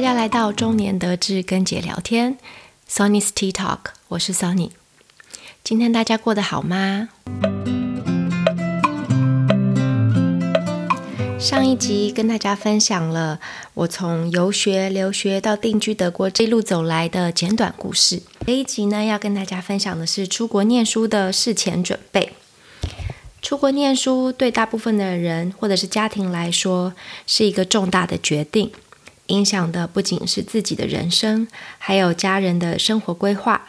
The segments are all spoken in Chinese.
大家来到中年得志跟姐聊天，Sonny's Tea Talk，我是 Sonny。今天大家过得好吗？上一集跟大家分享了我从游学、留学到定居德国这一路走来的简短故事。这一集呢，要跟大家分享的是出国念书的事前准备。出国念书对大部分的人或者是家庭来说，是一个重大的决定，影响的不仅是自己的人生，还有家人的生活规划。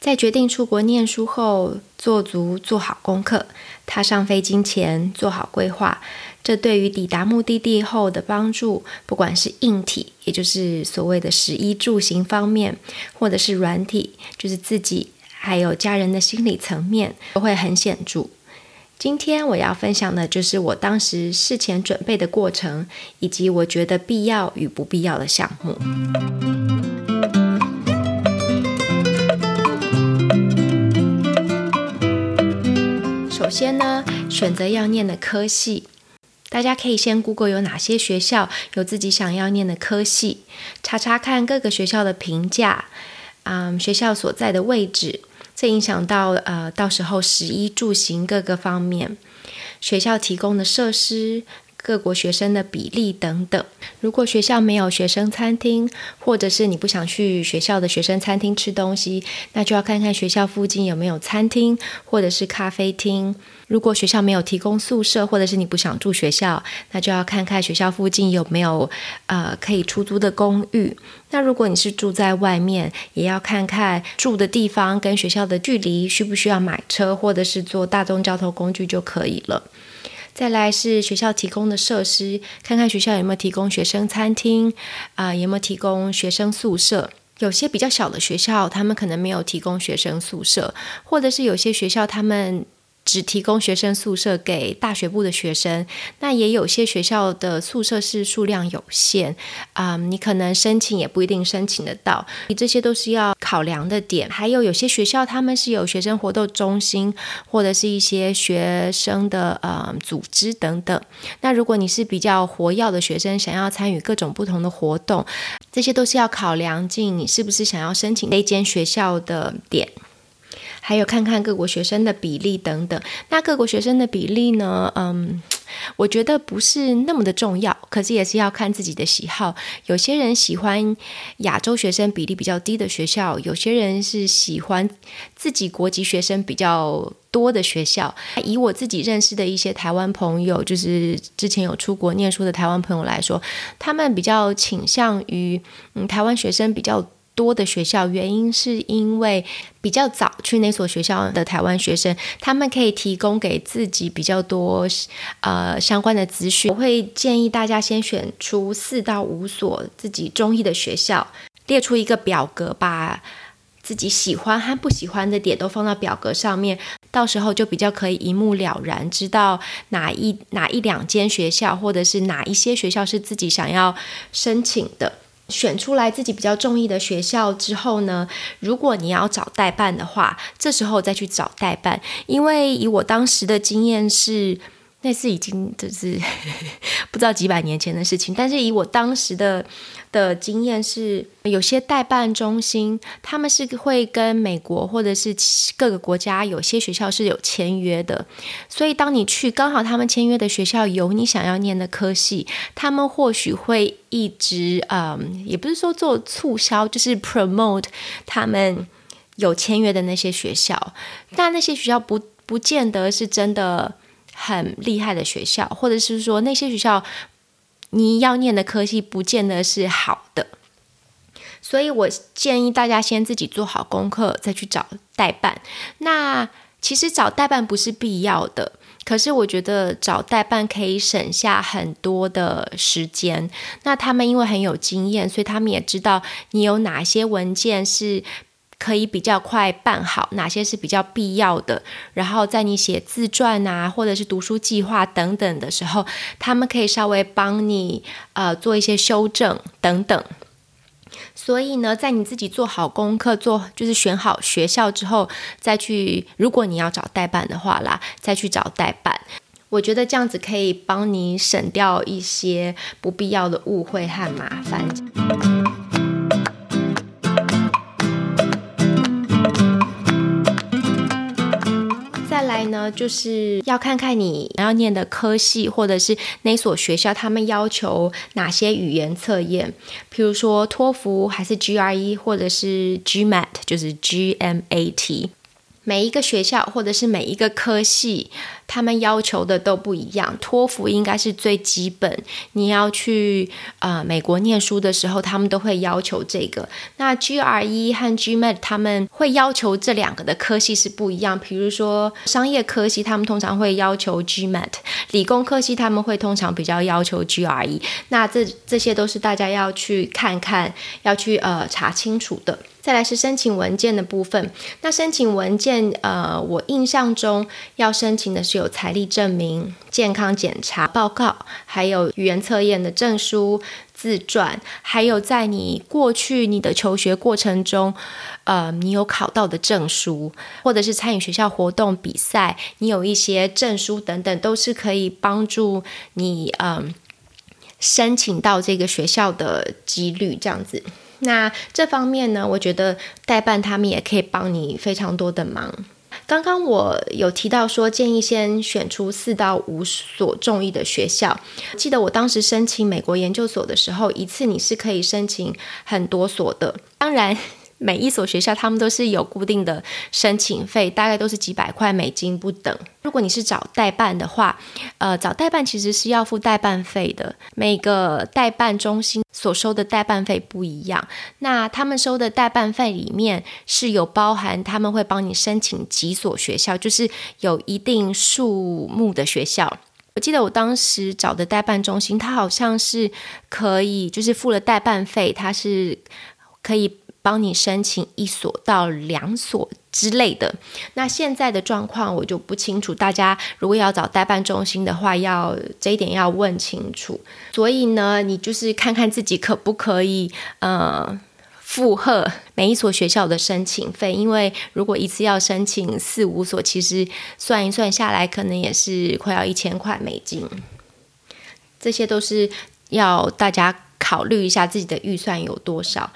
在决定出国念书后，做足做好功课，踏上飞机前做好规划。这对于抵达目的地后的帮助，不管是硬体，也就是所谓的食衣住行方面，或者是软体，就是自己还有家人的心理层面，都会很显著。今天我要分享的就是我当时事前准备的过程，以及我觉得必要与不必要的项目。首先呢，选择要念的科系，大家可以先 Google 有哪些学校有自己想要念的科系，查查看各个学校的评价，嗯，学校所在的位置，这影响到呃到时候食衣住行各个方面，学校提供的设施。各国学生的比例等等。如果学校没有学生餐厅，或者是你不想去学校的学生餐厅吃东西，那就要看看学校附近有没有餐厅或者是咖啡厅。如果学校没有提供宿舍，或者是你不想住学校，那就要看看学校附近有没有呃可以出租的公寓。那如果你是住在外面，也要看看住的地方跟学校的距离，需不需要买车或者是坐大众交通工具就可以了。再来是学校提供的设施，看看学校有没有提供学生餐厅，啊，有没有提供学生宿舍。有些比较小的学校，他们可能没有提供学生宿舍，或者是有些学校他们。只提供学生宿舍给大学部的学生，那也有些学校的宿舍是数量有限，啊，你可能申请也不一定申请得到，你这些都是要考量的点。还有有些学校他们是有学生活动中心，或者是一些学生的呃组织等等。那如果你是比较活跃的学生，想要参与各种不同的活动，这些都是要考量进你是不是想要申请那间学校的点。还有看看各国学生的比例等等。那各国学生的比例呢？嗯，我觉得不是那么的重要，可是也是要看自己的喜好。有些人喜欢亚洲学生比例比较低的学校，有些人是喜欢自己国籍学生比较多的学校。以我自己认识的一些台湾朋友，就是之前有出国念书的台湾朋友来说，他们比较倾向于嗯台湾学生比较。多的学校，原因是因为比较早去那所学校的台湾学生，他们可以提供给自己比较多呃相关的资讯。我会建议大家先选出四到五所自己中意的学校，列出一个表格，把自己喜欢和不喜欢的点都放到表格上面，到时候就比较可以一目了然，知道哪一哪一两间学校，或者是哪一些学校是自己想要申请的。选出来自己比较中意的学校之后呢，如果你要找代办的话，这时候再去找代办，因为以我当时的经验是。那是已经就是 不知道几百年前的事情，但是以我当时的的经验是，有些代办中心他们是会跟美国或者是各个国家有些学校是有签约的，所以当你去刚好他们签约的学校有你想要念的科系，他们或许会一直嗯，也不是说做促销，就是 promote 他们有签约的那些学校，但那些学校不不见得是真的。很厉害的学校，或者是说那些学校你要念的科系不见得是好的，所以我建议大家先自己做好功课，再去找代办。那其实找代办不是必要的，可是我觉得找代办可以省下很多的时间。那他们因为很有经验，所以他们也知道你有哪些文件是。可以比较快办好，哪些是比较必要的？然后在你写自传啊，或者是读书计划等等的时候，他们可以稍微帮你呃做一些修正等等。所以呢，在你自己做好功课、做就是选好学校之后，再去如果你要找代办的话啦，再去找代办。我觉得这样子可以帮你省掉一些不必要的误会和麻烦。再来呢，就是要看看你要念的科系，或者是那所学校，他们要求哪些语言测验，比如说托福，还是 GRE，或者是 GMAT，就是 GMAT。每一个学校或者是每一个科系，他们要求的都不一样。托福应该是最基本，你要去呃美国念书的时候，他们都会要求这个。那 GRE 和 GMAT 他们会要求这两个的科系是不一样。比如说商业科系，他们通常会要求 GMAT；理工科系他们会通常比较要求 GRE。那这这些都是大家要去看看，要去呃查清楚的。再来是申请文件的部分。那申请文件，呃，我印象中要申请的是有财力证明、健康检查报告，还有语言测验的证书、自传，还有在你过去你的求学过程中，呃，你有考到的证书，或者是参与学校活动比赛，你有一些证书等等，都是可以帮助你，嗯，申请到这个学校的几率这样子。那这方面呢，我觉得代办他们也可以帮你非常多的忙。刚刚我有提到说，建议先选出四到五所中意的学校。记得我当时申请美国研究所的时候，一次你是可以申请很多所的。当然。每一所学校，他们都是有固定的申请费，大概都是几百块美金不等。如果你是找代办的话，呃，找代办其实是要付代办费的。每个代办中心所收的代办费不一样，那他们收的代办费里面是有包含他们会帮你申请几所学校，就是有一定数目的学校。我记得我当时找的代办中心，它好像是可以，就是付了代办费，它是可以。帮你申请一所到两所之类的，那现在的状况我就不清楚。大家如果要找代办中心的话，要这一点要问清楚。所以呢，你就是看看自己可不可以呃负荷每一所学校的申请费，因为如果一次要申请四五所，其实算一算下来，可能也是快要一千块美金。这些都是要大家考虑一下自己的预算有多少。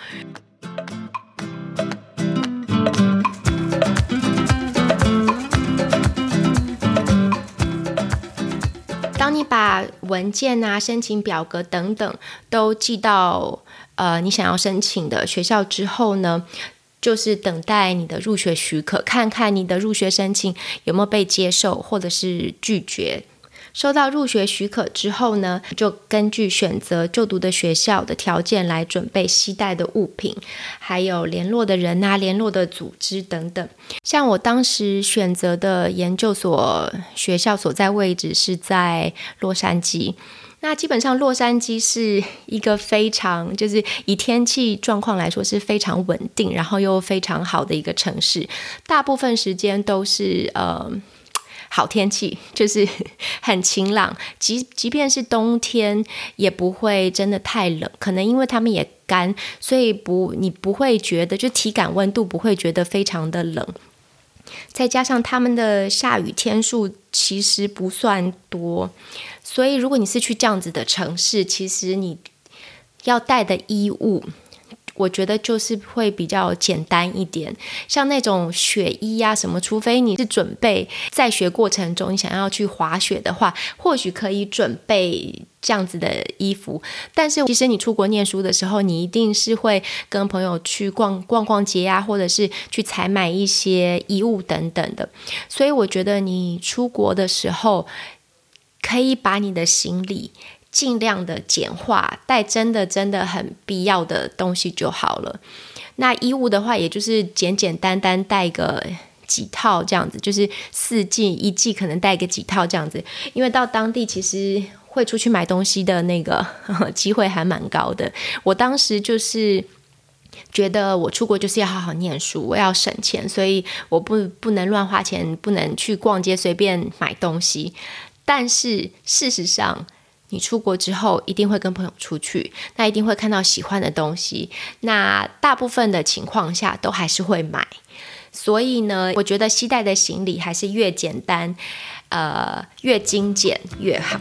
文件啊、申请表格等等都寄到呃你想要申请的学校之后呢，就是等待你的入学许可，看看你的入学申请有没有被接受或者是拒绝。收到入学许可之后呢，就根据选择就读的学校的条件来准备携带的物品，还有联络的人啊、联络的组织等等。像我当时选择的研究所学校所在位置是在洛杉矶，那基本上洛杉矶是一个非常就是以天气状况来说是非常稳定，然后又非常好的一个城市，大部分时间都是呃。好天气 就是很晴朗，即即便是冬天也不会真的太冷，可能因为他们也干，所以不你不会觉得就体感温度不会觉得非常的冷。再加上他们的下雨天数其实不算多，所以如果你是去这样子的城市，其实你要带的衣物。我觉得就是会比较简单一点，像那种雪衣啊什么，除非你是准备在学过程中你想要去滑雪的话，或许可以准备这样子的衣服。但是其实你出国念书的时候，你一定是会跟朋友去逛逛逛街啊，或者是去采买一些衣物等等的。所以我觉得你出国的时候，可以把你的行李。尽量的简化，带真的真的很必要的东西就好了。那衣物的话，也就是简简单单带个几套这样子，就是四季一季可能带个几套这样子。因为到当地其实会出去买东西的那个 机会还蛮高的。我当时就是觉得我出国就是要好好念书，我要省钱，所以我不不能乱花钱，不能去逛街随便买东西。但是事实上，你出国之后一定会跟朋友出去，那一定会看到喜欢的东西。那大部分的情况下都还是会买，所以呢，我觉得携带的行李还是越简单，呃越精简越好。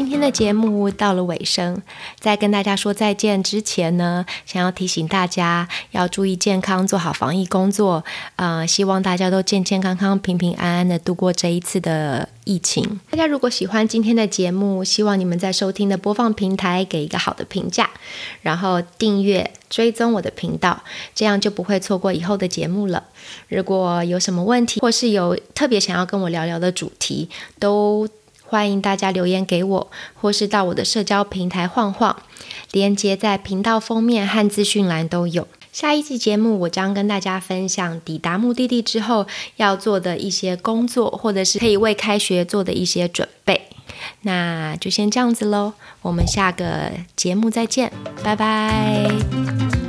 今天的节目到了尾声，在跟大家说再见之前呢，想要提醒大家要注意健康，做好防疫工作。呃，希望大家都健健康康、平平安安的度过这一次的疫情。大家如果喜欢今天的节目，希望你们在收听的播放平台给一个好的评价，然后订阅追踪我的频道，这样就不会错过以后的节目了。如果有什么问题，或是有特别想要跟我聊聊的主题，都。欢迎大家留言给我，或是到我的社交平台晃晃，连接在频道封面和资讯栏都有。下一期节目，我将跟大家分享抵达目的地之后要做的一些工作，或者是可以为开学做的一些准备。那就先这样子喽，我们下个节目再见，拜拜。